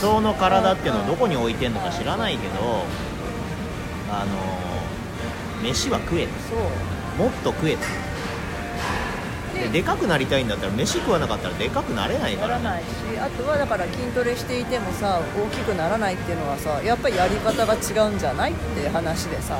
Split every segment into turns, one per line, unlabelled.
想の体っていうのをどこに置いてんのか知らないけどあの飯は食えと。
そう。
もっと食えと。ででかくなりたいんだったら飯食わなかったらでかくなれないから。ね
ならないしあとはだから筋トレしていてもさ大きくならないっていうのはさやっぱりやり方が違うんじゃないって話でさ。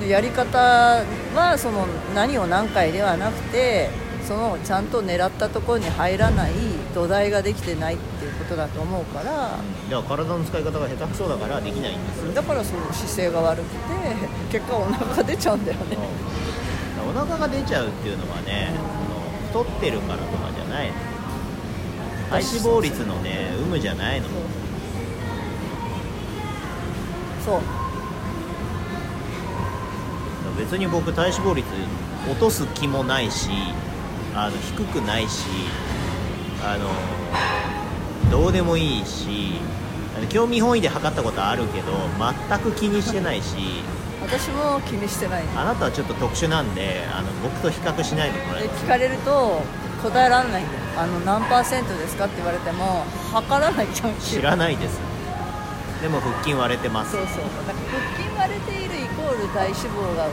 でやり方はその何を何回ではなくてそのちゃんと狙ったところに入らない土台ができてないっていうことだと思うから。
うん。だから体の使い方が下手くそだからできないんです。
だからその姿勢が悪くて結果お腹が出ちゃうんだよね。
うん。お腹が出ちゃうっていうのはねその太ってるからとかじゃないの。体脂肪率のね有無じゃないの。
そう。
別に僕体脂肪率落とす気もないしあの低くないしあのどうでもいいし興味本位で測ったことあるけど全く気にしてないし
私も気にしてない。
あなたはちょっと特殊なんであの僕と比較しないでもらえ
聞かれると答えられないんだよ。あの何パーセントですかって言われても測らないじゃん
知らないですでも腹筋割れてます。
そうそう。だから腹筋割れているイコール体脂肪が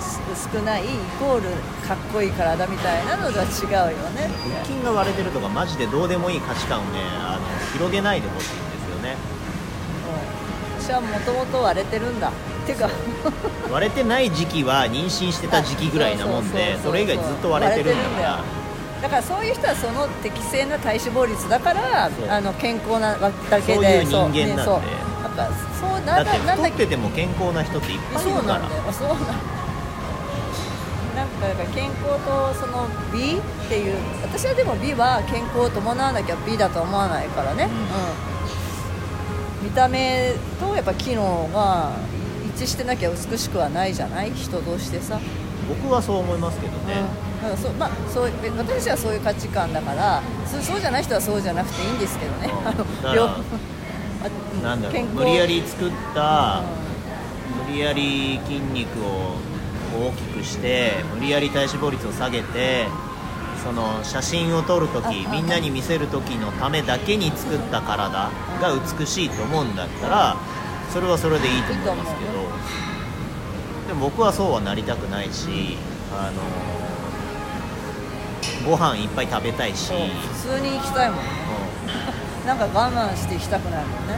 す少ないイコールかっこいい体みたいなのとは違うよね。
腹筋が割れてるとかマジでどうでもいい価値観をねあの広げないでほしいんですよね。
うん。私はもともと割れてるんだ。てか。
割れてない時期は妊娠してた時期ぐらいなもんで
そ
れ以外ずっと割れてるんだから
だからそういう人はその適正な体脂肪率だから
そう。
あの健康なだけ
そう
で
いう人間なんで。
そうねそうだからそうな
だって
んだなんだ
太ってても健康な人っていっぱいい
そう
るから。
なんだよ。そうなんだよ。なんかだから健康とその美っていう私はでも美は健康を伴わなきゃ美だと思わないからね、
うん。
うん。見た目とやっぱ機能が一致してなきゃ美しくはないじゃない？人としてさ、
僕はそう思いますけどね、
うん、だからそうまあそう私はそういう価値観だからそうそうじゃない人はそうじゃなくていいんですけどね、
うん。なんだろう無理やり作った
う
無理やり筋肉を大きくして無理やり体脂肪率を下げてその写真を撮るとき
あ
みんなに見せる時のためだけに作った体が美しいと思うんだったらそれはそれでいいと思いますけどでも僕はそうはなりたくないしあのご飯いっぱい食べたいし、
普通に行きたいもんね。なんか我慢して行きたくないもんね。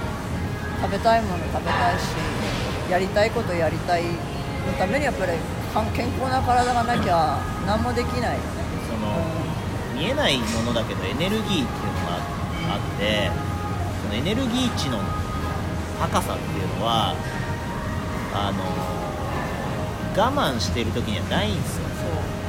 食べたいもの食べたいしやりたいことやりたいのためにやっぱりか健康な体がなきゃ何もできないよね。
その見えないものだけどエネルギーっていうのがあってそのエネルギー値の高さっていうのはあの我慢してる時にはないんですよ。
そう。